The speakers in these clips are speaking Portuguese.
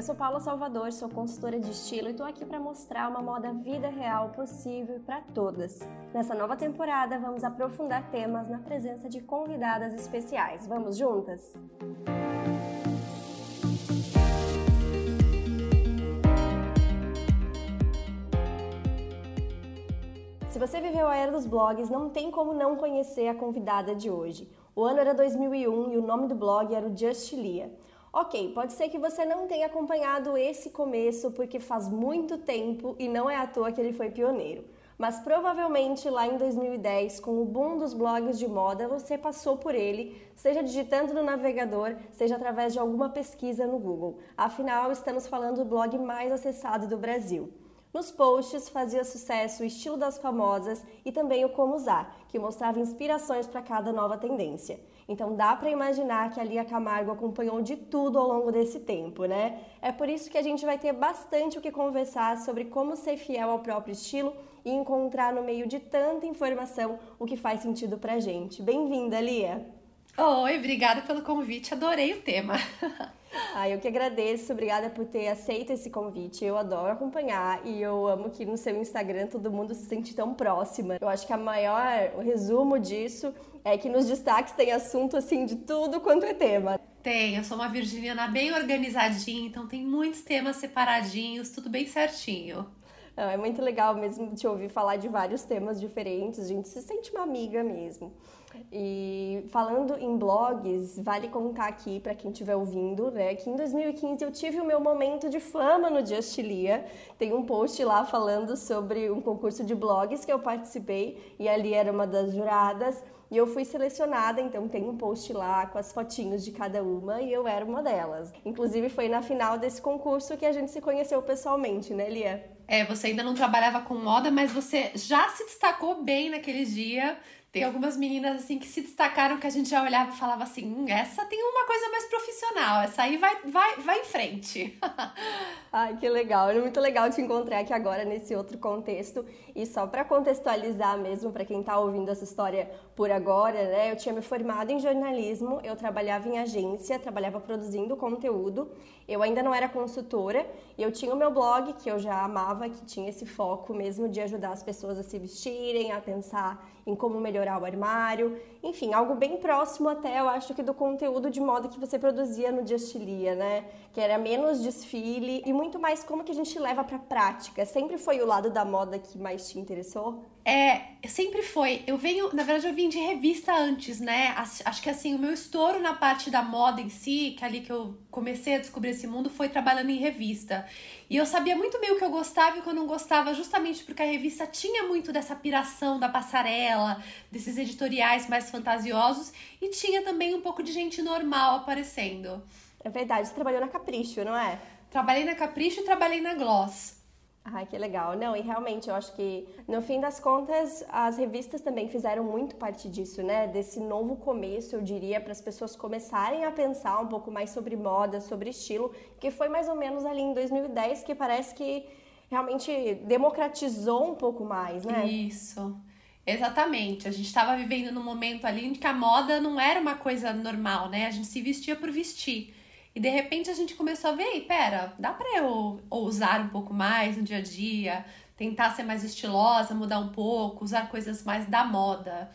Eu sou Paula Salvador, sou consultora de estilo e estou aqui para mostrar uma moda vida real possível para todas. Nessa nova temporada, vamos aprofundar temas na presença de convidadas especiais. Vamos juntas? Se você viveu a era dos blogs, não tem como não conhecer a convidada de hoje. O ano era 2001 e o nome do blog era o Just Lia. Ok, pode ser que você não tenha acompanhado esse começo porque faz muito tempo e não é à toa que ele foi pioneiro. Mas provavelmente lá em 2010, com o boom dos blogs de moda, você passou por ele, seja digitando no navegador, seja através de alguma pesquisa no Google. Afinal, estamos falando do blog mais acessado do Brasil. Nos posts fazia sucesso o estilo das famosas e também o como usar, que mostrava inspirações para cada nova tendência. Então dá para imaginar que a Lia Camargo acompanhou de tudo ao longo desse tempo, né? É por isso que a gente vai ter bastante o que conversar sobre como ser fiel ao próprio estilo e encontrar no meio de tanta informação o que faz sentido pra gente. Bem-vinda, Lia! Oi, obrigada pelo convite, adorei o tema. Ah, eu que agradeço, obrigada por ter aceito esse convite. Eu adoro acompanhar e eu amo que no seu Instagram todo mundo se sente tão próxima. Eu acho que a maior o resumo disso é que nos destaques tem assunto assim de tudo quanto é tema. Tem, eu sou uma virginiana bem organizadinha, então tem muitos temas separadinhos, tudo bem certinho. É muito legal mesmo te ouvir falar de vários temas diferentes, a gente se sente uma amiga mesmo. E falando em blogs, vale contar aqui para quem estiver ouvindo, né, que em 2015 eu tive o meu momento de fama no Justilia. Tem um post lá falando sobre um concurso de blogs que eu participei e ali era uma das juradas. E eu fui selecionada, então tem um post lá com as fotinhos de cada uma e eu era uma delas. Inclusive foi na final desse concurso que a gente se conheceu pessoalmente, né, Lia? É, você ainda não trabalhava com moda, mas você já se destacou bem naquele dia tem algumas meninas assim que se destacaram que a gente já olhava e falava assim: hum, essa tem uma coisa mais profissional, essa aí vai, vai, vai em frente. Ai, que legal. É muito legal te encontrar aqui agora nesse outro contexto. E só para contextualizar mesmo para quem está ouvindo essa história por agora, né? Eu tinha me formado em jornalismo, eu trabalhava em agência, trabalhava produzindo conteúdo. Eu ainda não era consultora e eu tinha o meu blog que eu já amava, que tinha esse foco mesmo de ajudar as pessoas a se vestirem, a pensar em como melhorar o armário, enfim, algo bem próximo até, eu acho que do conteúdo de moda que você produzia no Justilia, né? Que era menos desfile e muito mais como que a gente leva para prática. Sempre foi o lado da moda que mais te interessou? É, sempre foi. Eu venho, na verdade, eu vim de revista antes, né? Acho que assim, o meu estouro na parte da moda em si, que é ali que eu comecei a descobrir esse mundo, foi trabalhando em revista. E eu sabia muito bem o que eu gostava e o que eu não gostava, justamente porque a revista tinha muito dessa piração da passarela, desses editoriais mais fantasiosos, e tinha também um pouco de gente normal aparecendo. É verdade, você trabalhou na Capricho, não é? Trabalhei na Capricho e trabalhei na Gloss. Ai, que legal. Não, e realmente eu acho que no fim das contas as revistas também fizeram muito parte disso, né? Desse novo começo, eu diria, para as pessoas começarem a pensar um pouco mais sobre moda, sobre estilo, que foi mais ou menos ali em 2010 que parece que realmente democratizou um pouco mais, né? Isso. Exatamente. A gente estava vivendo num momento ali em que a moda não era uma coisa normal, né? A gente se vestia por vestir. E de repente a gente começou a ver, pera, dá pra eu ousar um pouco mais no dia a dia, tentar ser mais estilosa, mudar um pouco, usar coisas mais da moda.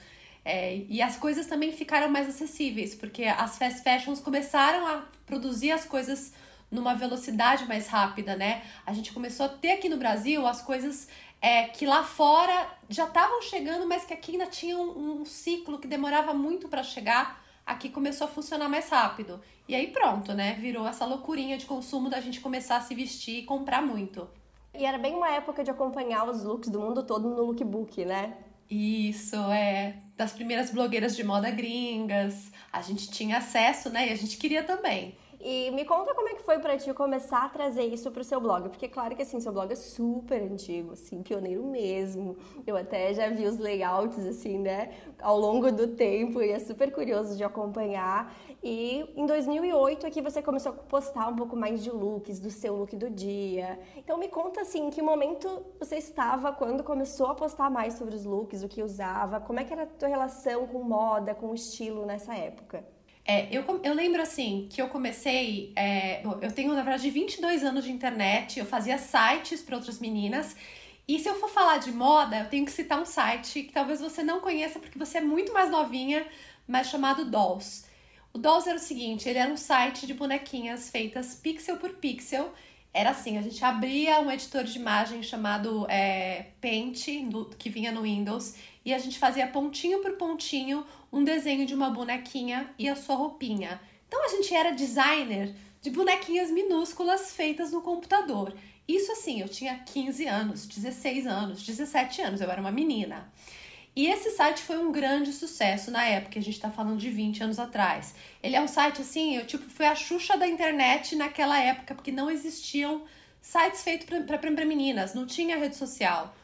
É, e as coisas também ficaram mais acessíveis, porque as fast fashions começaram a produzir as coisas numa velocidade mais rápida, né? A gente começou a ter aqui no Brasil as coisas é, que lá fora já estavam chegando, mas que aqui ainda tinha um, um ciclo que demorava muito para chegar aqui começou a funcionar mais rápido. E aí pronto, né? Virou essa loucurinha de consumo da gente começar a se vestir e comprar muito. E era bem uma época de acompanhar os looks do mundo todo no lookbook, né? Isso, é. Das primeiras blogueiras de moda gringas. A gente tinha acesso, né? E a gente queria também. E me conta como é que foi para ti começar a trazer isso pro seu blog, porque claro que assim, seu blog é super antigo, assim, pioneiro mesmo. Eu até já vi os layouts assim, né, ao longo do tempo e é super curioso de acompanhar. E em 2008 aqui você começou a postar um pouco mais de looks, do seu look do dia. Então me conta assim, em que momento você estava quando começou a postar mais sobre os looks, o que usava, como é que era a tua relação com moda, com estilo nessa época? É, eu, eu lembro assim que eu comecei. É, eu tenho, na verdade, 22 anos de internet, eu fazia sites para outras meninas. E se eu for falar de moda, eu tenho que citar um site que talvez você não conheça porque você é muito mais novinha, mas chamado Dolls. O Dolls era o seguinte: ele era um site de bonequinhas feitas pixel por pixel. Era assim, a gente abria um editor de imagem chamado é, Paint, do, que vinha no Windows, e a gente fazia pontinho por pontinho um desenho de uma bonequinha e a sua roupinha. Então a gente era designer de bonequinhas minúsculas feitas no computador. Isso assim, eu tinha 15 anos, 16 anos, 17 anos, eu era uma menina. E esse site foi um grande sucesso na época, a gente tá falando de 20 anos atrás. Ele é um site assim, eu tipo, foi a Xuxa da internet naquela época, porque não existiam sites feitos para meninas, não tinha rede social.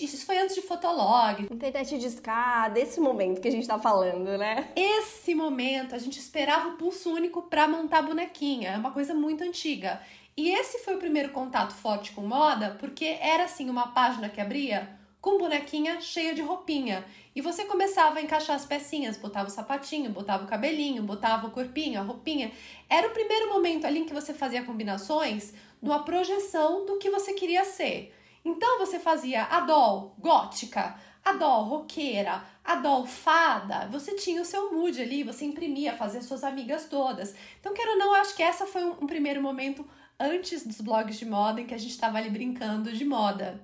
Isso foi antes de Fotolog. Internet de escada, esse momento que a gente tá falando, né? Esse momento, a gente esperava o pulso único para montar bonequinha. É uma coisa muito antiga. E esse foi o primeiro contato forte com moda, porque era assim uma página que abria com bonequinha cheia de roupinha. E você começava a encaixar as pecinhas, botava o sapatinho, botava o cabelinho, botava o corpinho, a roupinha. Era o primeiro momento ali em que você fazia combinações numa projeção do que você queria ser. Então você fazia a doll gótica, a doll roqueira, a doll fada. Você tinha o seu mood ali, você imprimia, fazia suas amigas todas. Então, quero ou não, acho que essa foi um, um primeiro momento antes dos blogs de moda em que a gente estava ali brincando de moda.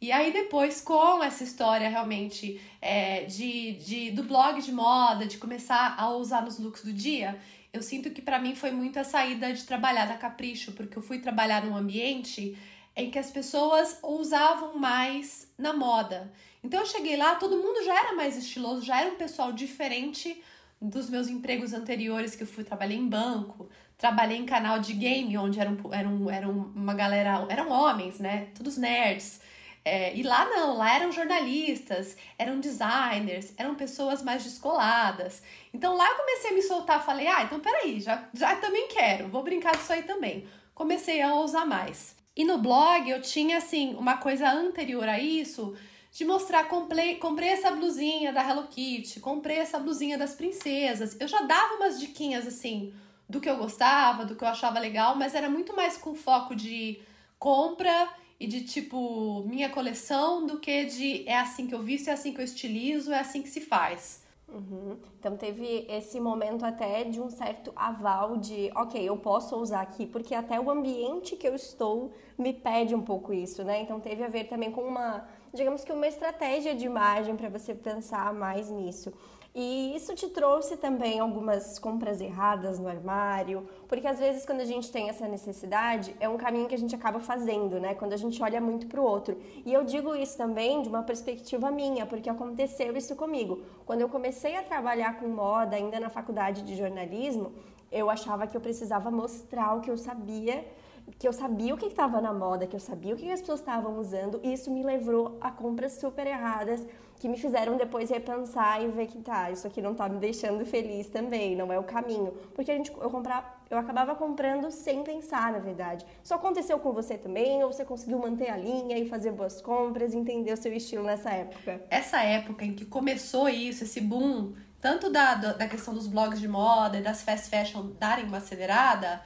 E aí depois, com essa história realmente é, de, de, do blog de moda, de começar a usar nos looks do dia, eu sinto que para mim foi muito a saída de trabalhar da Capricho, porque eu fui trabalhar num ambiente em que as pessoas usavam mais na moda. Então eu cheguei lá, todo mundo já era mais estiloso, já era um pessoal diferente dos meus empregos anteriores que eu fui trabalhei em banco, trabalhei em canal de game, onde eram, eram, eram uma galera, eram homens, né? Todos nerds. É, e lá não, lá eram jornalistas, eram designers, eram pessoas mais descoladas. Então lá eu comecei a me soltar, falei, ah, então peraí, já, já também quero, vou brincar disso aí também. Comecei a ousar mais. E no blog eu tinha, assim, uma coisa anterior a isso, de mostrar, comprei, comprei essa blusinha da Hello Kitty, comprei essa blusinha das princesas. Eu já dava umas diquinhas, assim, do que eu gostava, do que eu achava legal, mas era muito mais com foco de compra e de tipo minha coleção do que de é assim que eu visto, é assim que eu estilizo, é assim que se faz. Uhum. Então teve esse momento até de um certo aval de, ok, eu posso usar aqui, porque até o ambiente que eu estou me pede um pouco isso, né? Então teve a ver também com uma, digamos que uma estratégia de imagem para você pensar mais nisso. E isso te trouxe também algumas compras erradas no armário, porque às vezes quando a gente tem essa necessidade, é um caminho que a gente acaba fazendo, né? Quando a gente olha muito para o outro. E eu digo isso também de uma perspectiva minha, porque aconteceu isso comigo. Quando eu comecei a trabalhar com moda, ainda na faculdade de jornalismo, eu achava que eu precisava mostrar o que eu sabia que eu sabia o que estava na moda, que eu sabia o que as pessoas estavam usando, e isso me levou a compras super erradas que me fizeram depois repensar e ver que tá, isso aqui não tá me deixando feliz também, não é o caminho. Porque a gente, eu, comprar, eu acabava comprando sem pensar, na verdade. Isso aconteceu com você também? Ou você conseguiu manter a linha e fazer boas compras, entender o seu estilo nessa época? Essa época em que começou isso, esse boom, tanto da, da questão dos blogs de moda e das fast fashion darem uma acelerada,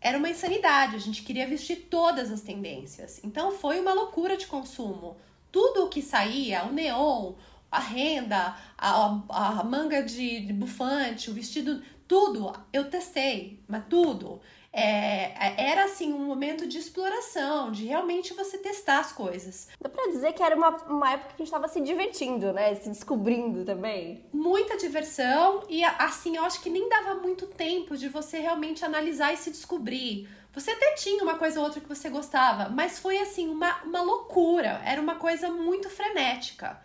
era uma insanidade. A gente queria vestir todas as tendências. Então foi uma loucura de consumo tudo o que saía, o neon, a renda, a, a manga de, de bufante, o vestido, tudo eu testei, mas tudo. É, era assim um momento de exploração, de realmente você testar as coisas. Dá pra dizer que era uma, uma época que a gente estava se divertindo, né? Se descobrindo também. Muita diversão e assim, eu acho que nem dava muito tempo de você realmente analisar e se descobrir. Você até tinha uma coisa ou outra que você gostava, mas foi assim, uma, uma loucura. Era uma coisa muito frenética.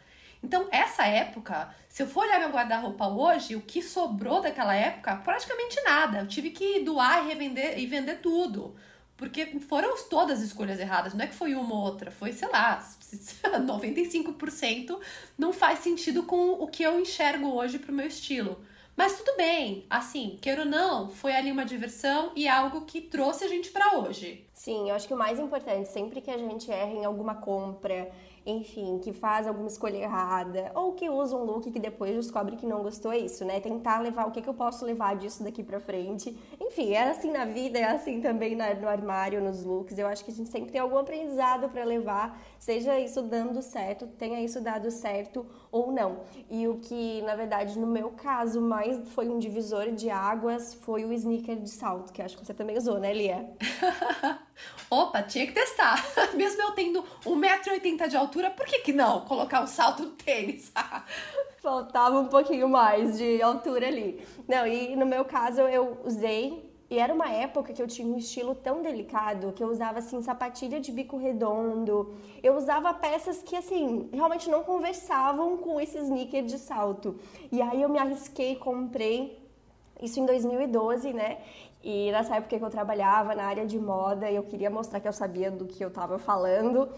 Então, essa época, se eu for olhar meu guarda-roupa hoje, o que sobrou daquela época, praticamente nada. Eu tive que doar e revender e vender tudo. Porque foram todas escolhas erradas, não é que foi uma ou outra, foi, sei lá, 95% não faz sentido com o que eu enxergo hoje pro meu estilo. Mas tudo bem, assim, queira ou não, foi ali uma diversão e algo que trouxe a gente para hoje. Sim, eu acho que o mais importante, sempre que a gente erra em alguma compra, enfim, que faz alguma escolha errada, ou que usa um look que depois descobre que não gostou, é isso, né? Tentar levar o que, que eu posso levar disso daqui pra frente. Enfim, é assim na vida, é assim também no armário, nos looks. Eu acho que a gente sempre tem algum aprendizado para levar, seja isso dando certo, tenha isso dado certo ou não. E o que, na verdade, no meu caso, mais foi um divisor de águas foi o sneaker de salto, que acho que você também usou, né, Lia? Opa, tinha que testar. Mesmo eu tendo 1,80m de altura, por que, que não colocar um salto no tênis? Faltava um pouquinho mais de altura ali. Não, e no meu caso eu usei. E era uma época que eu tinha um estilo tão delicado que eu usava assim sapatilha de bico redondo. Eu usava peças que assim realmente não conversavam com esse sneaker de salto. E aí eu me arrisquei, comprei isso em 2012, né? E nessa época que eu trabalhava na área de moda, eu queria mostrar que eu sabia do que eu estava falando.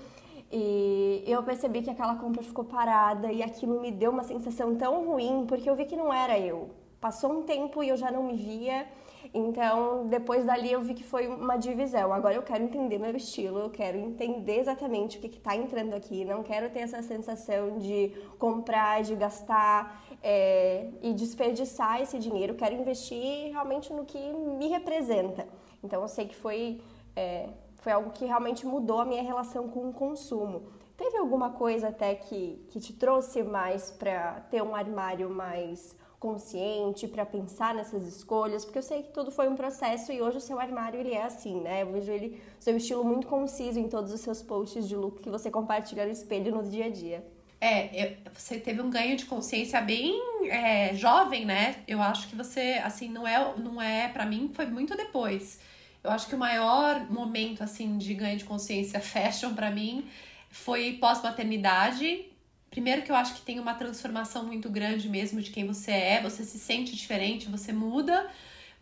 E eu percebi que aquela compra ficou parada e aquilo me deu uma sensação tão ruim, porque eu vi que não era eu. Passou um tempo e eu já não me via. Então, depois dali eu vi que foi uma divisão. Agora eu quero entender meu estilo, eu quero entender exatamente o que está entrando aqui. Não quero ter essa sensação de comprar, de gastar é, e desperdiçar esse dinheiro. Quero investir realmente no que me representa. Então, eu sei que foi, é, foi algo que realmente mudou a minha relação com o consumo. Teve alguma coisa até que, que te trouxe mais para ter um armário mais consciente para pensar nessas escolhas, porque eu sei que tudo foi um processo e hoje o seu armário ele é assim, né? Eu vejo ele, seu estilo muito conciso em todos os seus posts de look que você compartilha no espelho no dia a dia. É, você teve um ganho de consciência bem é, jovem, né? Eu acho que você, assim, não é, não é, para mim foi muito depois. Eu acho que o maior momento, assim, de ganho de consciência fashion para mim foi pós-maternidade, Primeiro que eu acho que tem uma transformação muito grande mesmo de quem você é, você se sente diferente, você muda,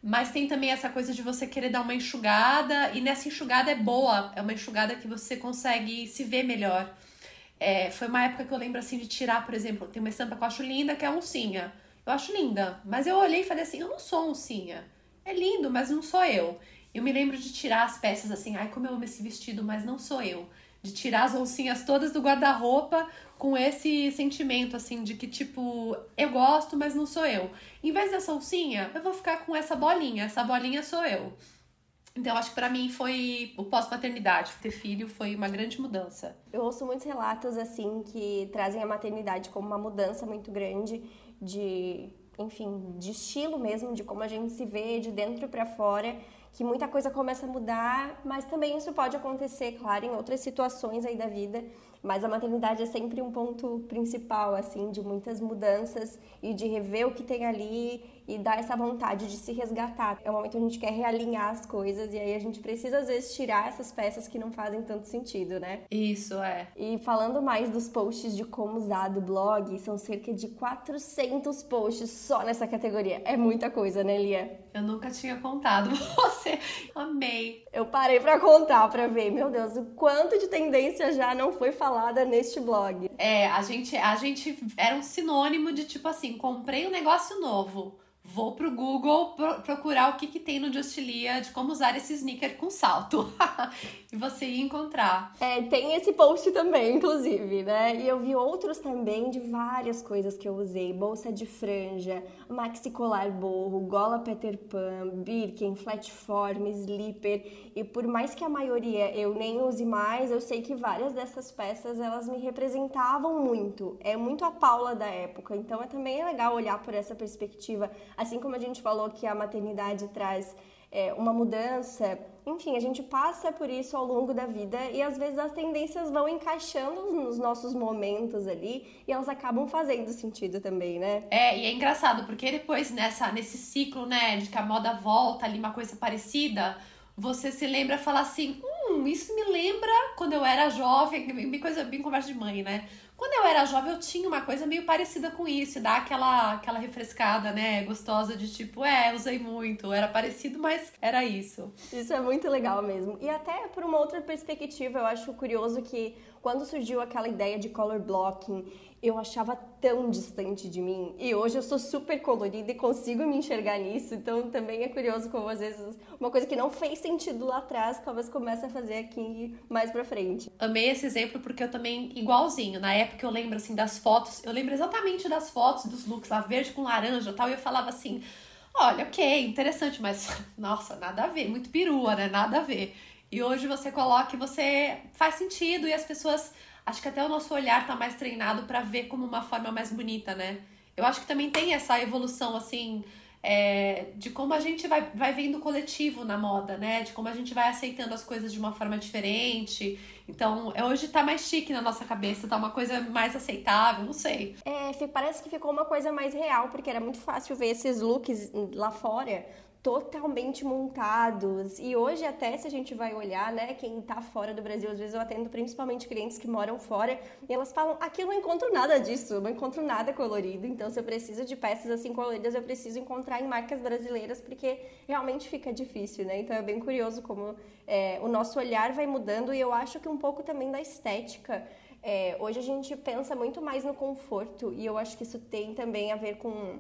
mas tem também essa coisa de você querer dar uma enxugada, e nessa enxugada é boa, é uma enxugada que você consegue se ver melhor. É, foi uma época que eu lembro assim de tirar, por exemplo, tem uma estampa que eu acho linda, que é a oncinha. Eu acho linda, mas eu olhei e falei assim: eu não sou oncinha. É lindo, mas não sou eu. Eu me lembro de tirar as peças assim, ai, como eu amo esse vestido, mas não sou eu de tirar as oncinhas todas do guarda-roupa com esse sentimento assim de que tipo, eu gosto, mas não sou eu. Em vez dessa oncinha, eu vou ficar com essa bolinha, essa bolinha sou eu. Então, acho que para mim foi o pós-maternidade. Ter filho foi uma grande mudança. Eu ouço muitos relatos assim que trazem a maternidade como uma mudança muito grande de, enfim, de estilo mesmo, de como a gente se vê de dentro para fora que muita coisa começa a mudar, mas também isso pode acontecer, claro, em outras situações aí da vida, mas a maternidade é sempre um ponto principal, assim, de muitas mudanças e de rever o que tem ali e dar essa vontade de se resgatar. É o momento que a gente quer realinhar as coisas e aí a gente precisa às vezes tirar essas peças que não fazem tanto sentido, né? Isso, é. E falando mais dos posts de como usar do blog, são cerca de 400 posts só nessa categoria. É muita coisa, né, Lia? Eu nunca tinha contado. Você, amei. Eu parei para contar para ver, meu Deus, o quanto de tendência já não foi falada neste blog. É, a gente, a gente era um sinônimo de tipo assim, comprei um negócio novo vou pro Google pro procurar o que, que tem no Justilia de como usar esse sneaker com salto. e você ia encontrar. É, tem esse post também, inclusive, né? E eu vi outros também de várias coisas que eu usei. Bolsa de franja, maxi colar borro, gola Peter Pan, Birkin, flatform, slipper. E por mais que a maioria eu nem use mais, eu sei que várias dessas peças, elas me representavam muito. É muito a Paula da época. Então é também legal olhar por essa perspectiva Assim como a gente falou que a maternidade traz é, uma mudança, enfim, a gente passa por isso ao longo da vida e às vezes as tendências vão encaixando nos nossos momentos ali e elas acabam fazendo sentido também, né? É, e é engraçado porque depois nessa, nesse ciclo, né, de que a moda volta ali, uma coisa parecida, você se lembra falar assim: hum, isso me lembra quando eu era jovem, bem coisa bem conversa de mãe, né? Quando eu era jovem, eu tinha uma coisa meio parecida com isso, dá aquela, aquela refrescada, né? Gostosa de tipo, é, usei muito, era parecido, mas era isso. Isso é muito legal mesmo. E até por uma outra perspectiva, eu acho curioso que quando surgiu aquela ideia de color blocking eu achava tão distante de mim. E hoje eu sou super colorida e consigo me enxergar nisso. Então também é curioso como às vezes uma coisa que não fez sentido lá atrás, talvez comece a fazer aqui mais pra frente. Amei esse exemplo porque eu também, igualzinho, na época eu lembro assim das fotos, eu lembro exatamente das fotos dos looks lá, verde com laranja tal, e eu falava assim. Olha, ok, interessante, mas nossa, nada a ver, muito perua, né? Nada a ver. E hoje você coloca e você faz sentido e as pessoas acho que até o nosso olhar tá mais treinado para ver como uma forma mais bonita, né? Eu acho que também tem essa evolução, assim, é, de como a gente vai, vai vendo o coletivo na moda, né? De como a gente vai aceitando as coisas de uma forma diferente. Então, é, hoje tá mais chique na nossa cabeça, tá uma coisa mais aceitável, não sei. É, parece que ficou uma coisa mais real, porque era muito fácil ver esses looks lá fora totalmente montados. E hoje até se a gente vai olhar, né, quem tá fora do Brasil, às vezes eu atendo principalmente clientes que moram fora, e elas falam: "Aqui eu não encontro nada disso, não encontro nada colorido". Então, se eu preciso de peças assim coloridas, eu preciso encontrar em marcas brasileiras, porque realmente fica difícil, né? Então é bem curioso como é, o nosso olhar vai mudando e eu acho que um pouco também da estética. É, hoje a gente pensa muito mais no conforto e eu acho que isso tem também a ver com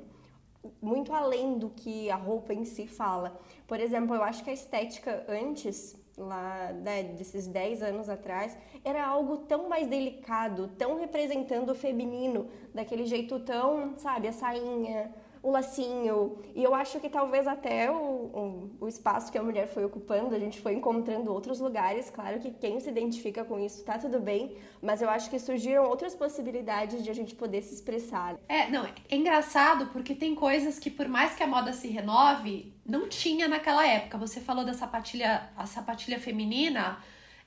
muito além do que a roupa em si fala. Por exemplo, eu acho que a estética antes, lá né, desses 10 anos atrás, era algo tão mais delicado, tão representando o feminino, daquele jeito tão, sabe, a sainha, o lacinho. E eu acho que talvez até o, o, o, espaço que a mulher foi ocupando, a gente foi encontrando outros lugares. Claro que quem se identifica com isso tá tudo bem, mas eu acho que surgiram outras possibilidades de a gente poder se expressar. É, não, é engraçado porque tem coisas que, por mais que a moda se renove, não tinha naquela época. Você falou da sapatilha, a sapatilha feminina.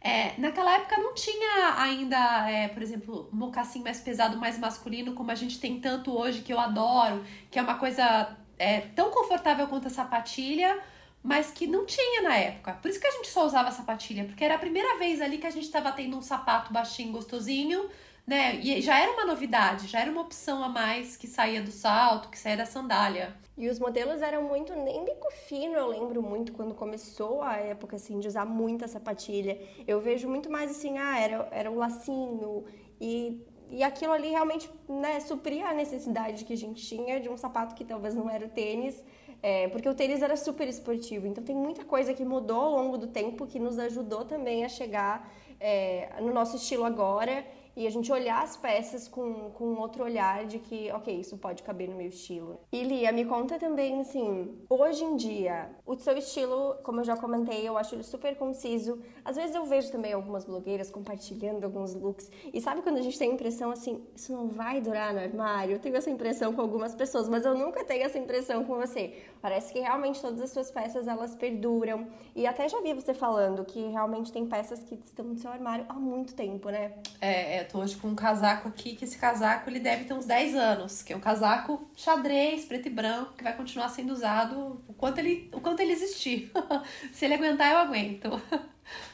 É, naquela época não tinha ainda, é, por exemplo, mocassim mais pesado, mais masculino, como a gente tem tanto hoje, que eu adoro, que é uma coisa é, tão confortável quanto a sapatilha, mas que não tinha na época. Por isso que a gente só usava sapatilha, porque era a primeira vez ali que a gente estava tendo um sapato baixinho, gostosinho, né? E já era uma novidade, já era uma opção a mais que saía do salto, que saía da sandália. E os modelos eram muito, nem bico fino, eu lembro muito quando começou a época assim de usar muita sapatilha. Eu vejo muito mais assim, ah, era, era um lacinho e e aquilo ali realmente né, supria a necessidade que a gente tinha de um sapato que talvez não era o tênis, é, porque o tênis era super esportivo. Então tem muita coisa que mudou ao longo do tempo que nos ajudou também a chegar é, no nosso estilo agora e a gente olhar as peças com, com outro olhar de que, ok, isso pode caber no meu estilo. E Lia, me conta também, assim, hoje em dia, o seu estilo, como eu já comentei, eu acho ele super conciso. Às vezes eu vejo também algumas blogueiras compartilhando alguns looks. E sabe quando a gente tem a impressão assim, isso não vai durar no armário? Eu tenho essa impressão com algumas pessoas, mas eu nunca tenho essa impressão com você. Parece que realmente todas as suas peças elas perduram. E até já vi você falando que realmente tem peças que estão no seu armário há muito tempo, né? É, é tô hoje com um casaco aqui, que esse casaco ele deve ter uns 10 anos, que é um casaco xadrez, preto e branco, que vai continuar sendo usado o quanto ele, o quanto ele existir. Se ele aguentar, eu aguento.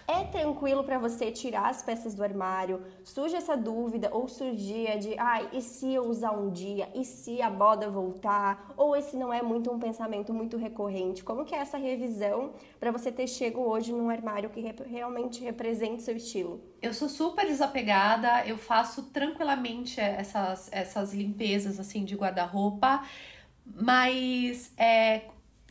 É tranquilo para você tirar as peças do armário? Surge essa dúvida ou surgia de, ai, e se eu usar um dia? E se a moda voltar? Ou esse não é muito um pensamento muito recorrente? Como que é essa revisão para você ter chego hoje num armário que rep realmente represente seu estilo? Eu sou super desapegada, eu faço tranquilamente essas, essas limpezas assim de guarda-roupa, mas é,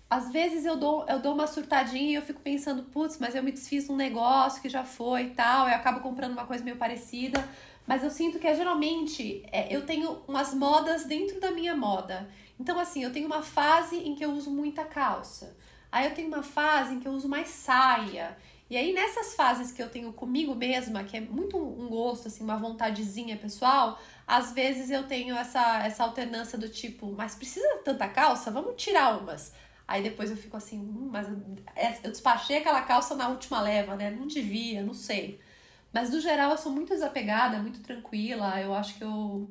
às vezes eu dou, eu dou uma surtadinha e eu fico pensando, putz, mas eu me desfiz um negócio que já foi e tal, eu acabo comprando uma coisa meio parecida. Mas eu sinto que é, geralmente é, eu tenho umas modas dentro da minha moda. Então, assim, eu tenho uma fase em que eu uso muita calça. Aí eu tenho uma fase em que eu uso mais saia. E aí, nessas fases que eu tenho comigo mesma, que é muito um gosto, assim, uma vontadezinha pessoal, às vezes eu tenho essa, essa alternância do tipo, mas precisa tanta calça? Vamos tirar umas. Aí depois eu fico assim, hum, mas é, eu despachei aquela calça na última leva, né? Não devia, não sei. Mas no geral eu sou muito desapegada, muito tranquila. Eu acho que eu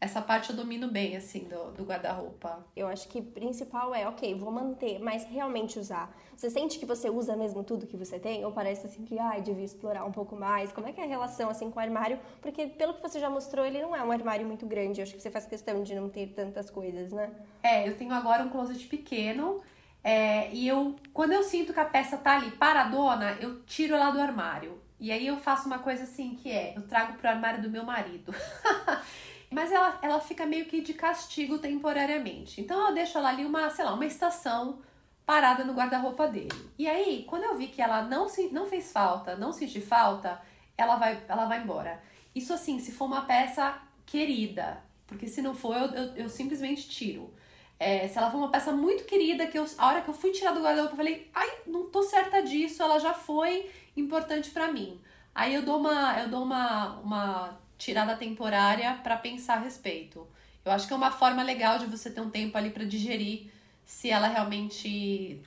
essa parte eu domino bem, assim, do, do guarda-roupa. Eu acho que principal é, ok, vou manter, mas realmente usar. Você sente que você usa mesmo tudo que você tem? Ou parece assim que, ai, devia explorar um pouco mais? Como é que é a relação, assim, com o armário? Porque, pelo que você já mostrou, ele não é um armário muito grande. Eu acho que você faz questão de não ter tantas coisas, né? É, eu tenho agora um closet pequeno. É, e eu, quando eu sinto que a peça tá ali paradona, eu tiro ela do armário. E aí eu faço uma coisa assim que é, eu trago pro armário do meu marido. Mas ela, ela fica meio que de castigo temporariamente. Então eu deixo ela ali uma, sei lá, uma estação parada no guarda-roupa dele. E aí, quando eu vi que ela não, se, não fez falta, não senti falta, ela vai, ela vai embora. Isso assim, se for uma peça querida, porque se não for, eu, eu, eu simplesmente tiro. É, se ela for uma peça muito querida, que eu, a hora que eu fui tirar do guarda-roupa, eu falei, ai, não tô certa disso, ela já foi importante para mim. Aí eu dou uma, eu dou uma, uma tirada temporária para pensar a respeito. Eu acho que é uma forma legal de você ter um tempo ali para digerir se ela realmente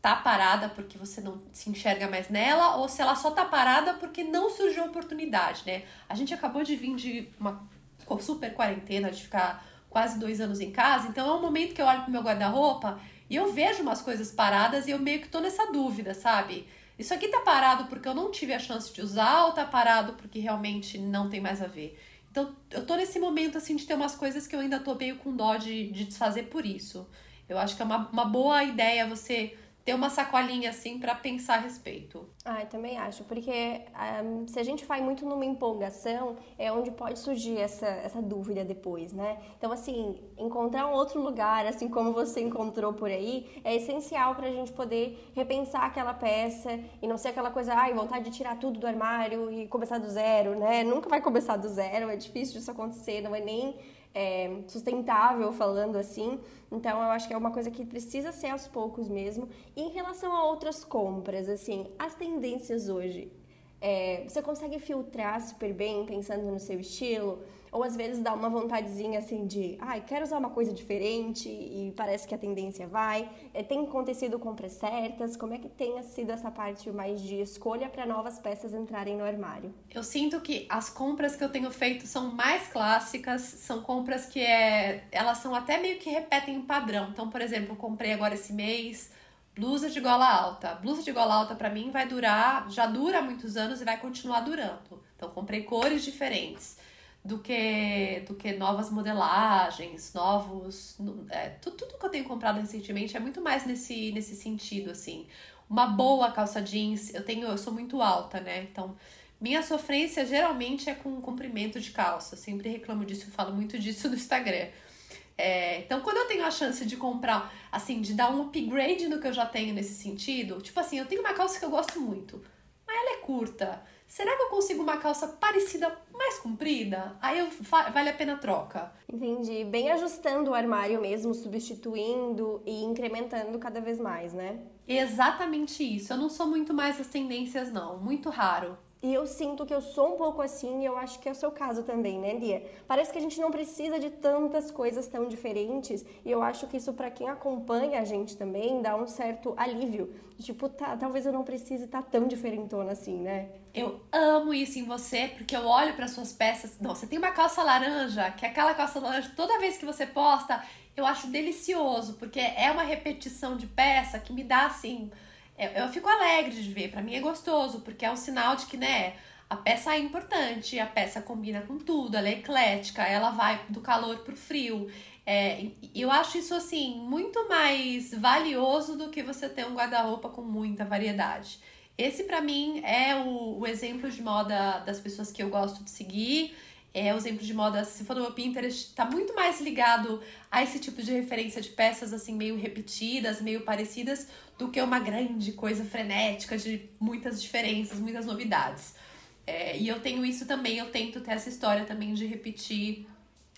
tá parada porque você não se enxerga mais nela ou se ela só tá parada porque não surgiu oportunidade, né? A gente acabou de vir de uma super quarentena, de ficar quase dois anos em casa, então é um momento que eu olho pro meu guarda-roupa e eu vejo umas coisas paradas e eu meio que tô nessa dúvida, sabe? Isso aqui tá parado porque eu não tive a chance de usar ou tá parado porque realmente não tem mais a ver? Então, eu tô nesse momento, assim, de ter umas coisas que eu ainda tô meio com dó de, de desfazer por isso. Eu acho que é uma, uma boa ideia você ter uma sacolinha assim para pensar a respeito. Ah, eu também acho, porque um, se a gente vai muito numa empolgação, é onde pode surgir essa, essa dúvida depois, né? Então, assim, encontrar um outro lugar, assim como você encontrou por aí, é essencial para a gente poder repensar aquela peça e não ser aquela coisa, ai, vontade de tirar tudo do armário e começar do zero, né? Nunca vai começar do zero, é difícil disso acontecer, não é nem é, sustentável falando assim. Então eu acho que é uma coisa que precisa ser aos poucos mesmo. E em relação a outras compras, assim, as tendências hoje, é, você consegue filtrar super bem pensando no seu estilo? Ou às vezes dá uma vontadezinha assim de, ai, quero usar uma coisa diferente e parece que a tendência vai. É, tem acontecido compras certas? Como é que tem sido essa parte mais de escolha para novas peças entrarem no armário? Eu sinto que as compras que eu tenho feito são mais clássicas, são compras que é, elas são até meio que repetem um padrão. Então, por exemplo, comprei agora esse mês blusa de gola alta. Blusa de gola alta para mim vai durar, já dura há muitos anos e vai continuar durando. Então, comprei cores diferentes do que do que novas modelagens, novos. É, tudo, tudo que eu tenho comprado recentemente é muito mais nesse, nesse sentido, assim. Uma boa calça jeans, eu tenho, eu sou muito alta, né? Então, minha sofrência geralmente é com comprimento de calça. Eu sempre reclamo disso, eu falo muito disso no Instagram. É, então, quando eu tenho a chance de comprar, assim, de dar um upgrade no que eu já tenho nesse sentido, tipo assim, eu tenho uma calça que eu gosto muito, mas ela é curta. Será que eu consigo uma calça parecida mais comprida? Aí eu, vale a pena a troca. Entendi. Bem ajustando o armário mesmo, substituindo e incrementando cada vez mais, né? Exatamente isso. Eu não sou muito mais das tendências, não. Muito raro. E eu sinto que eu sou um pouco assim, e eu acho que é o seu caso também, né, Lia? Parece que a gente não precisa de tantas coisas tão diferentes, e eu acho que isso para quem acompanha a gente também dá um certo alívio. Tipo, tá, talvez eu não precise estar tá tão diferentona assim, né? Eu amo isso em você, porque eu olho para suas peças. Não, você tem uma calça laranja, que é aquela calça laranja, toda vez que você posta, eu acho delicioso, porque é uma repetição de peça que me dá assim eu, eu fico alegre de ver, para mim é gostoso, porque é um sinal de que, né, a peça é importante, a peça combina com tudo, ela é eclética, ela vai do calor pro frio. É, eu acho isso assim muito mais valioso do que você ter um guarda-roupa com muita variedade. Esse para mim é o, o, exemplo de moda das pessoas que eu gosto de seguir. É o exemplo de moda, se for no meu Pinterest, tá muito mais ligado a esse tipo de referência de peças assim meio repetidas, meio parecidas, do que uma grande coisa frenética de muitas diferenças, muitas novidades. É, e eu tenho isso também, eu tento ter essa história também de repetir,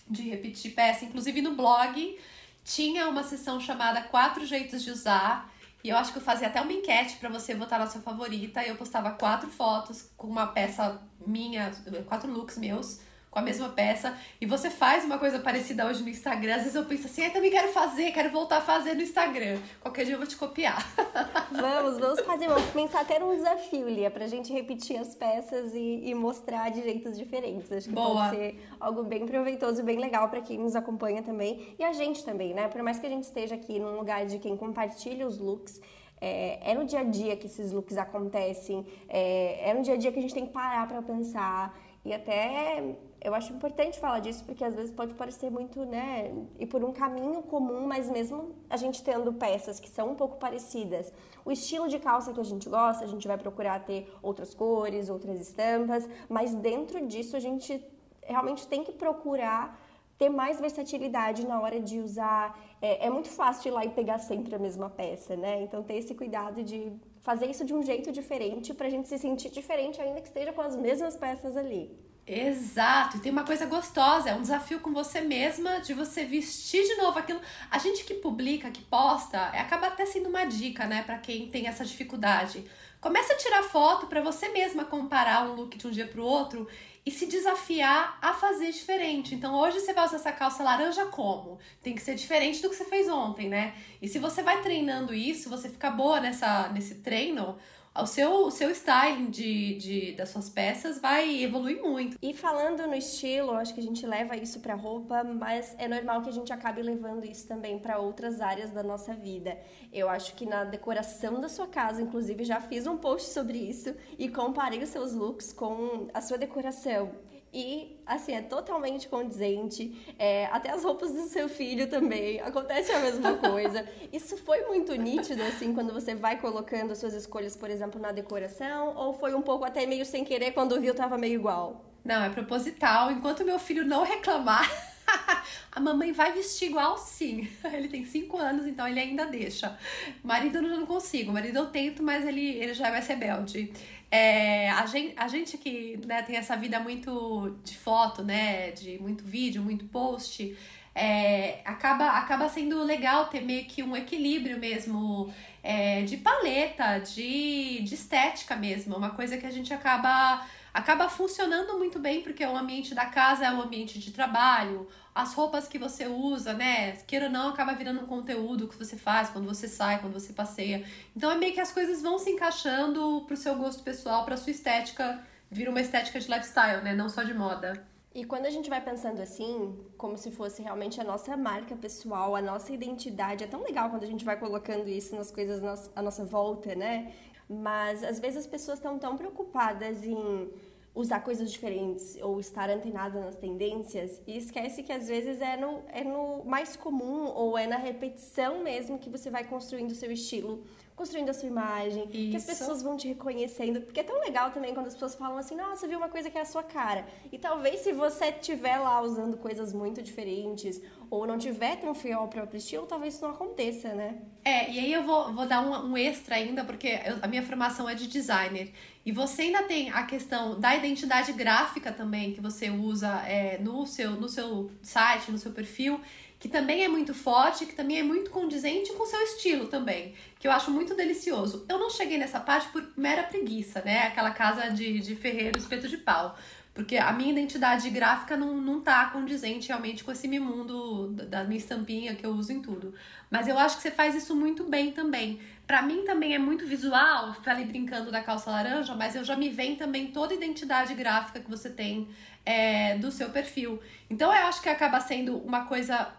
de repetir peça. Inclusive no blog tinha uma sessão chamada Quatro Jeitos de Usar. E eu acho que eu fazia até uma enquete para você votar na sua favorita. Eu postava quatro fotos com uma peça minha, quatro looks meus, com a mesma peça e você faz uma coisa parecida hoje no Instagram, às vezes eu penso assim, ah, também quero fazer, quero voltar a fazer no Instagram. Qualquer dia eu vou te copiar. Vamos, vamos fazer, vamos começar a ter um desafio, Lia, pra gente repetir as peças e, e mostrar de jeitos diferentes. Acho que Boa. pode ser algo bem proveitoso e bem legal para quem nos acompanha também e a gente também, né? Por mais que a gente esteja aqui num lugar de quem compartilha os looks, é, é, no dia a dia que esses looks acontecem, é, é no dia a dia que a gente tem que parar para pensar e até eu acho importante falar disso porque às vezes pode parecer muito, né, e por um caminho comum, mas mesmo a gente tendo peças que são um pouco parecidas, o estilo de calça que a gente gosta, a gente vai procurar ter outras cores, outras estampas, mas dentro disso a gente realmente tem que procurar ter mais versatilidade na hora de usar. É, é muito fácil ir lá e pegar sempre a mesma peça, né? Então ter esse cuidado de fazer isso de um jeito diferente para a gente se sentir diferente, ainda que esteja com as mesmas peças ali. Exato, e tem uma coisa gostosa, é um desafio com você mesma de você vestir de novo aquilo. A gente que publica, que posta, é, acaba até sendo uma dica, né, para quem tem essa dificuldade. Começa a tirar foto para você mesma comparar um look de um dia pro outro e se desafiar a fazer diferente. Então hoje você vai usar essa calça laranja como? Tem que ser diferente do que você fez ontem, né? E se você vai treinando isso, você fica boa nessa, nesse treino, o seu, o seu styling de, de, das suas peças vai evoluir muito. E falando no estilo, acho que a gente leva isso para roupa, mas é normal que a gente acabe levando isso também para outras áreas da nossa vida. Eu acho que na decoração da sua casa, inclusive, já fiz um post sobre isso e comparei os seus looks com a sua decoração. E, assim, é totalmente condizente. É, até as roupas do seu filho também. Acontece a mesma coisa. Isso foi muito nítido, assim, quando você vai colocando as suas escolhas, por exemplo, na decoração? Ou foi um pouco até meio sem querer, quando viu tava meio igual? Não, é proposital. Enquanto meu filho não reclamar, a mamãe vai vestir igual sim. Ele tem 5 anos, então ele ainda deixa. Marido eu não consigo. Marido eu tento, mas ele, ele já é mais rebelde. É, a, gente, a gente que né, tem essa vida muito de foto, né? De muito vídeo, muito post, é, acaba, acaba sendo legal ter meio que um equilíbrio mesmo é, de paleta, de, de estética mesmo. Uma coisa que a gente acaba acaba funcionando muito bem porque o ambiente da casa é o ambiente de trabalho, as roupas que você usa, né? Queira ou não, acaba virando um conteúdo que você faz quando você sai, quando você passeia. Então é meio que as coisas vão se encaixando pro seu gosto pessoal, pra sua estética, vira uma estética de lifestyle, né? Não só de moda. E quando a gente vai pensando assim, como se fosse realmente a nossa marca pessoal, a nossa identidade, é tão legal quando a gente vai colocando isso nas coisas à nossa volta, né? Mas às vezes as pessoas estão tão preocupadas em usar coisas diferentes ou estar antenada nas tendências e esquece que às vezes é no, é no mais comum ou é na repetição mesmo que você vai construindo o seu estilo construindo a sua imagem, Isso. que as pessoas vão te reconhecendo, porque é tão legal também quando as pessoas falam assim, nossa, viu uma coisa que é a sua cara. E talvez se você estiver lá usando coisas muito diferentes ou não tiver tão fiel ao próprio estilo, talvez isso não aconteça, né? É, e aí eu vou, vou dar um, um extra ainda, porque eu, a minha formação é de designer. E você ainda tem a questão da identidade gráfica também, que você usa é, no, seu, no seu site, no seu perfil que também é muito forte, que também é muito condizente com o seu estilo também, que eu acho muito delicioso. Eu não cheguei nessa parte por mera preguiça, né? Aquela casa de, de ferreiro, espeto de pau. Porque a minha identidade gráfica não, não tá condizente realmente com esse mundo da minha estampinha que eu uso em tudo. Mas eu acho que você faz isso muito bem também. Para mim também é muito visual, falei brincando da calça laranja, mas eu já me vem também toda a identidade gráfica que você tem é, do seu perfil. Então eu acho que acaba sendo uma coisa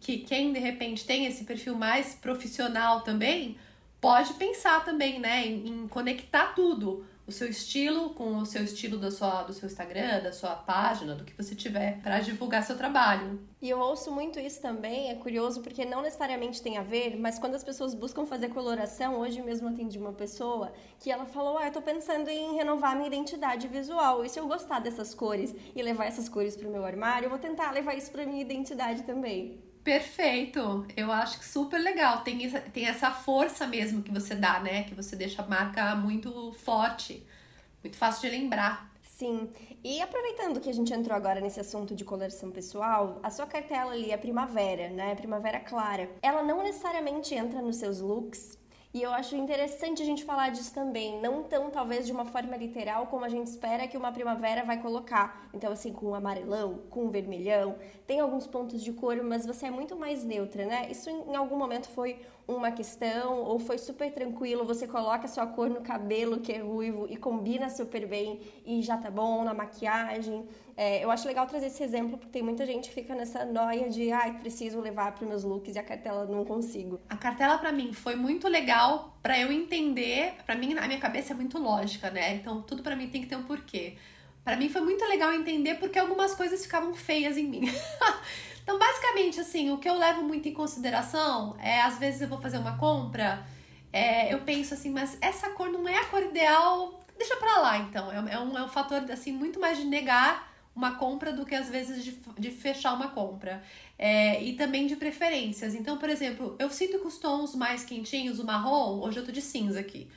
que quem de repente tem esse perfil mais profissional também pode pensar também, né, em, em conectar tudo o seu estilo com o seu estilo da sua, do seu Instagram, da sua página, do que você tiver para divulgar seu trabalho. E eu ouço muito isso também, é curioso porque não necessariamente tem a ver, mas quando as pessoas buscam fazer coloração, hoje mesmo atendi uma pessoa que ela falou: "Ah, eu tô pensando em renovar minha identidade visual. E se eu gostar dessas cores e levar essas cores para o meu armário, eu vou tentar levar isso para minha identidade também". Perfeito. Eu acho que super legal. Tem, tem essa força mesmo que você dá, né? Que você deixa a marca muito forte, muito fácil de lembrar. Sim. E aproveitando que a gente entrou agora nesse assunto de coloração pessoal, a sua cartela ali é primavera, né? Primavera clara. Ela não necessariamente entra nos seus looks E eu acho interessante a gente falar disso também, não tão talvez de uma forma literal como a gente espera que uma primavera vai colocar. Então, assim, com amarelão, com vermelhão, tem alguns pontos de cor, mas você é muito mais neutra, né? Isso em algum momento foi uma questão ou foi super tranquilo, você coloca sua cor no cabelo que é ruivo e combina super bem e já tá bom na maquiagem. É, eu acho legal trazer esse exemplo porque tem muita gente que fica nessa noia de ai, ah, preciso levar para meus looks e a cartela não consigo. A cartela para mim foi muito legal para eu entender, para mim a minha cabeça é muito lógica, né? Então tudo para mim tem que ter um porquê. Para mim foi muito legal entender porque algumas coisas ficavam feias em mim. Então, basicamente, assim, o que eu levo muito em consideração é, às vezes eu vou fazer uma compra, é, eu penso assim, mas essa cor não é a cor ideal, deixa pra lá, então. É, é, um, é um fator, assim, muito mais de negar uma compra do que às vezes de, de fechar uma compra. É, e também de preferências. Então, por exemplo, eu sinto que os tons mais quentinhos, o marrom, hoje eu tô de cinza aqui.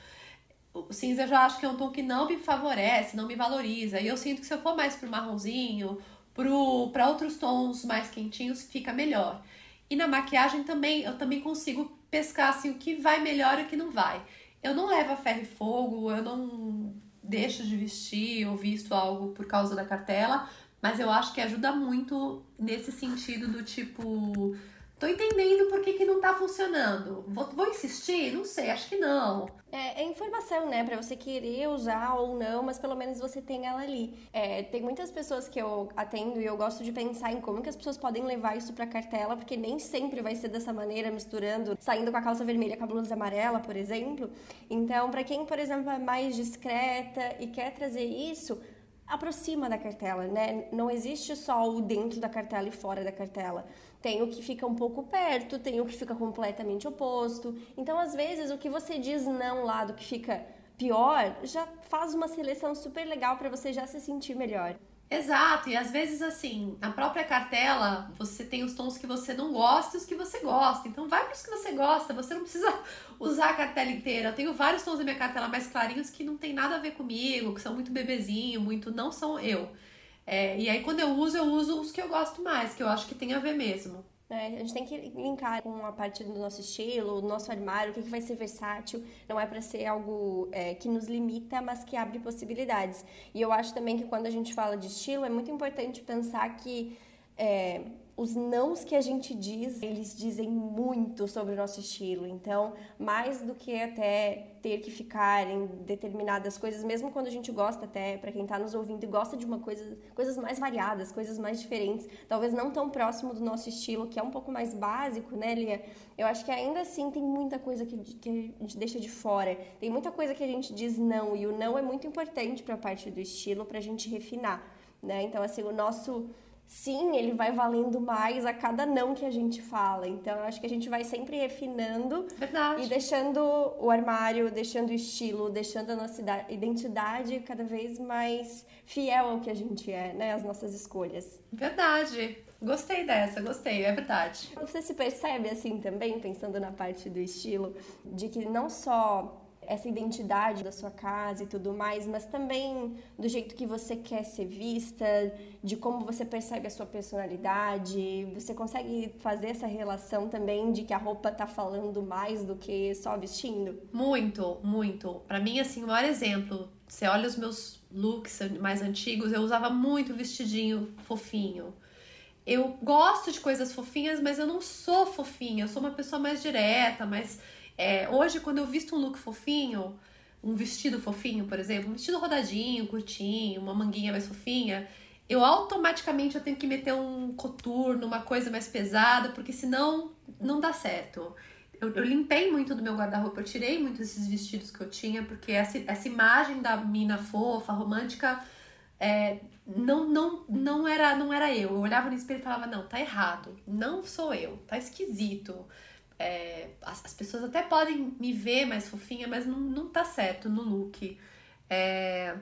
O cinza eu já acho que é um tom que não me favorece, não me valoriza. E eu sinto que se eu for mais pro marronzinho para outros tons mais quentinhos fica melhor. E na maquiagem também, eu também consigo pescar assim, o que vai melhor e o que não vai. Eu não levo a ferro e fogo, eu não deixo de vestir ou visto algo por causa da cartela, mas eu acho que ajuda muito nesse sentido do tipo Tô entendendo por que, que não tá funcionando. Vou, vou insistir? Não sei, acho que não. É, é informação, né? Pra você querer usar ou não, mas pelo menos você tem ela ali. É, tem muitas pessoas que eu atendo e eu gosto de pensar em como que as pessoas podem levar isso pra cartela, porque nem sempre vai ser dessa maneira, misturando, saindo com a calça vermelha com a blusa amarela, por exemplo. Então, para quem, por exemplo, é mais discreta e quer trazer isso, aproxima da cartela, né? Não existe só o dentro da cartela e fora da cartela. Tem o que fica um pouco perto, tem o que fica completamente oposto. Então, às vezes, o que você diz não lá do que fica pior já faz uma seleção super legal para você já se sentir melhor. Exato, e às vezes assim, na própria cartela, você tem os tons que você não gosta e os que você gosta. Então vai para os que você gosta, você não precisa usar a cartela inteira. Eu tenho vários tons da minha cartela mais clarinhos que não tem nada a ver comigo, que são muito bebezinho, muito não são eu. É, e aí, quando eu uso, eu uso os que eu gosto mais, que eu acho que tem a ver mesmo. É, a gente tem que linkar com a parte do nosso estilo, do nosso armário, o que, que vai ser versátil. Não é para ser algo é, que nos limita, mas que abre possibilidades. E eu acho também que quando a gente fala de estilo, é muito importante pensar que é, os nãos que a gente diz, eles dizem muito sobre o nosso estilo. Então, mais do que até ter que ficar em determinadas coisas, mesmo quando a gente gosta até, para quem está nos ouvindo e gosta de uma coisa, coisas mais variadas, coisas mais diferentes, talvez não tão próximo do nosso estilo, que é um pouco mais básico, né, Lia? Eu acho que ainda assim tem muita coisa que, que a gente deixa de fora. Tem muita coisa que a gente diz não, e o não é muito importante para a parte do estilo, para a gente refinar, né? Então, assim, o nosso sim, ele vai valendo mais a cada não que a gente fala. Então, eu acho que a gente vai sempre refinando Verdade. e deixando o armário, deixando o estilo, deixando a nossa identidade cada vez mais fiel ao que a gente é, né? As nossas escolhas. Verdade. Gostei dessa, gostei, é verdade. Você se percebe assim também, pensando na parte do estilo, de que não só essa identidade da sua casa e tudo mais, mas também do jeito que você quer ser vista, de como você percebe a sua personalidade. Você consegue fazer essa relação também de que a roupa tá falando mais do que só vestindo? Muito, muito. Para mim, assim, o maior exemplo. Você olha os meus looks mais antigos, eu usava muito vestidinho fofinho. Eu gosto de coisas fofinhas, mas eu não sou fofinha. Eu sou uma pessoa mais direta, mais é, hoje, quando eu visto um look fofinho, um vestido fofinho, por exemplo, um vestido rodadinho, curtinho, uma manguinha mais fofinha, eu automaticamente eu tenho que meter um coturno, uma coisa mais pesada, porque senão não dá certo. Eu, eu limpei muito do meu guarda-roupa, eu tirei muitos desses vestidos que eu tinha, porque essa, essa imagem da mina fofa, romântica, é, não, não, não, era, não era eu. Eu olhava no espelho e falava, não, tá errado, não sou eu, tá esquisito. É, as, as, pessoas até podem me ver mais fofinha, mas não, não tá certo no look. É,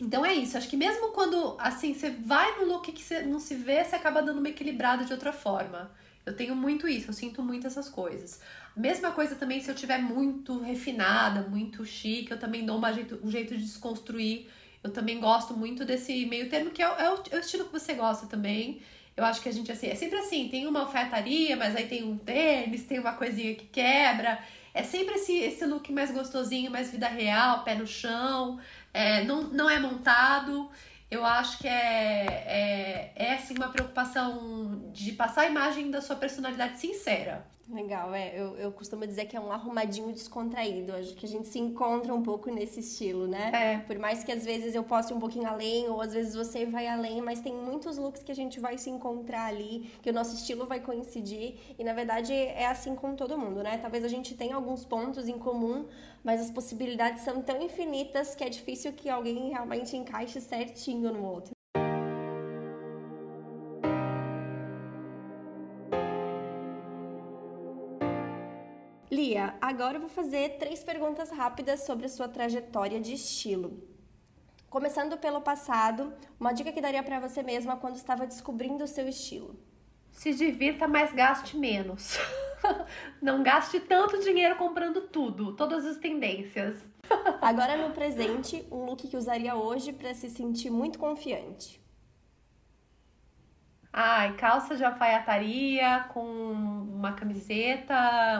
então é isso. Acho que mesmo quando assim você vai no look que você não se vê, você acaba dando uma equilibrada de outra forma. Eu tenho muito isso, eu sinto muito essas coisas. Mesma coisa também se eu tiver muito refinada, muito chique, eu também dou jeito, um jeito de desconstruir. Eu também gosto muito desse meio termo, que é, é, o, é o estilo que você gosta também. Eu acho que a gente, assim, é sempre assim, tem uma alfaiataria, mas aí tem um tênis, tem uma coisinha que quebra. É sempre esse, esse look mais gostosinho, mais vida real, pé no chão, é, não, não é montado. Eu acho que é, é, é assim, uma preocupação de passar a imagem da sua personalidade sincera. Legal, é. Eu, eu costumo dizer que é um arrumadinho descontraído. Acho que a gente se encontra um pouco nesse estilo, né? É. Por mais que às vezes eu ir um pouquinho além, ou às vezes você vai além, mas tem muitos looks que a gente vai se encontrar ali, que o nosso estilo vai coincidir. E na verdade é assim com todo mundo, né? Talvez a gente tenha alguns pontos em comum, mas as possibilidades são tão infinitas que é difícil que alguém realmente encaixe certinho no outro. Lia, agora eu vou fazer três perguntas rápidas sobre a sua trajetória de estilo. Começando pelo passado, uma dica que daria para você mesma quando estava descobrindo o seu estilo. Se divirta, mas gaste menos. Não gaste tanto dinheiro comprando tudo, todas as tendências. Agora no presente, um look que usaria hoje para se sentir muito confiante. Ai, calça de alfaiataria com uma camiseta,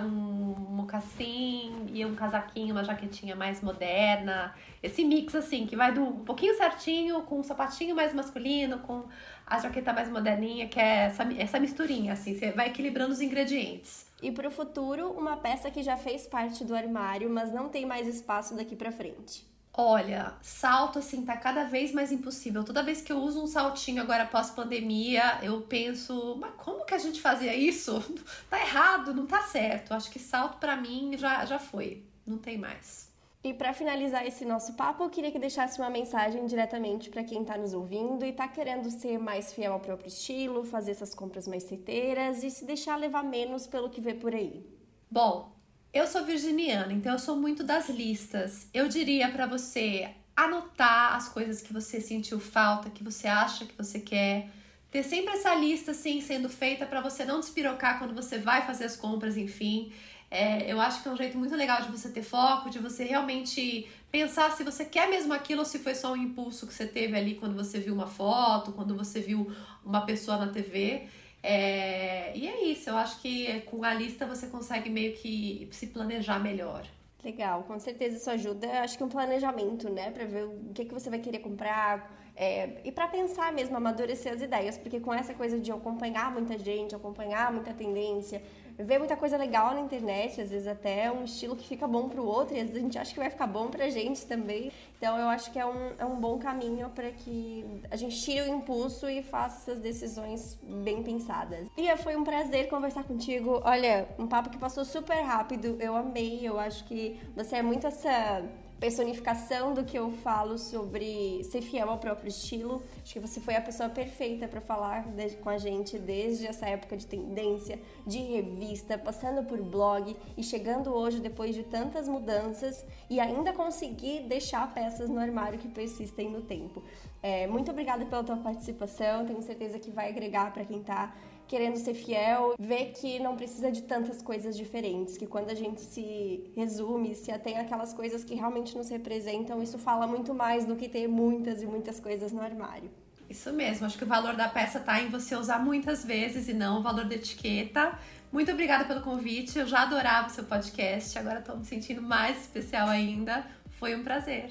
um mocassim e um casaquinho, uma jaquetinha mais moderna. Esse mix assim, que vai do um pouquinho certinho com um sapatinho mais masculino, com a jaqueta mais moderninha, que é essa, essa misturinha, assim, você vai equilibrando os ingredientes. E para o futuro, uma peça que já fez parte do armário, mas não tem mais espaço daqui para frente. Olha, salto assim tá cada vez mais impossível. Toda vez que eu uso um saltinho agora pós pandemia, eu penso, mas como que a gente fazia isso? Tá errado, não tá certo. Acho que salto para mim já já foi, não tem mais. E para finalizar esse nosso papo, eu queria que deixasse uma mensagem diretamente para quem está nos ouvindo e está querendo ser mais fiel ao próprio estilo, fazer essas compras mais certeiras e se deixar levar menos pelo que vê por aí. Bom, eu sou virginiana, então eu sou muito das listas. Eu diria para você anotar as coisas que você sentiu falta, que você acha que você quer. Ter sempre essa lista assim sendo feita para você não despirocar quando você vai fazer as compras, enfim. É, eu acho que é um jeito muito legal de você ter foco, de você realmente pensar se você quer mesmo aquilo ou se foi só um impulso que você teve ali quando você viu uma foto, quando você viu uma pessoa na TV. É, e é isso, eu acho que com a lista você consegue meio que se planejar melhor. Legal, com certeza isso ajuda, acho que um planejamento, né, para ver o que, que você vai querer comprar é, e para pensar mesmo, amadurecer as ideias, porque com essa coisa de acompanhar muita gente, acompanhar muita tendência, vê muita coisa legal na internet, às vezes até um estilo que fica bom para o outro e às vezes a gente acha que vai ficar bom para a gente também. Então eu acho que é um, é um bom caminho para que a gente tire o impulso e faça essas decisões bem pensadas. Lia, foi um prazer conversar contigo. Olha, um papo que passou super rápido, eu amei, eu acho que você é muito essa personificação do que eu falo sobre ser fiel ao próprio estilo. Acho que você foi a pessoa perfeita para falar com a gente desde essa época de tendência, de revista, passando por blog e chegando hoje depois de tantas mudanças e ainda conseguir deixar peças no armário que persistem no tempo. É, muito obrigada pela tua participação, tenho certeza que vai agregar para quem está querendo ser fiel, ver que não precisa de tantas coisas diferentes, que quando a gente se resume, se atém aquelas coisas que realmente nos representam, isso fala muito mais do que ter muitas e muitas coisas no armário. Isso mesmo, acho que o valor da peça tá em você usar muitas vezes e não o valor da etiqueta. Muito obrigada pelo convite, eu já adorava o seu podcast, agora estou me sentindo mais especial ainda. Foi um prazer.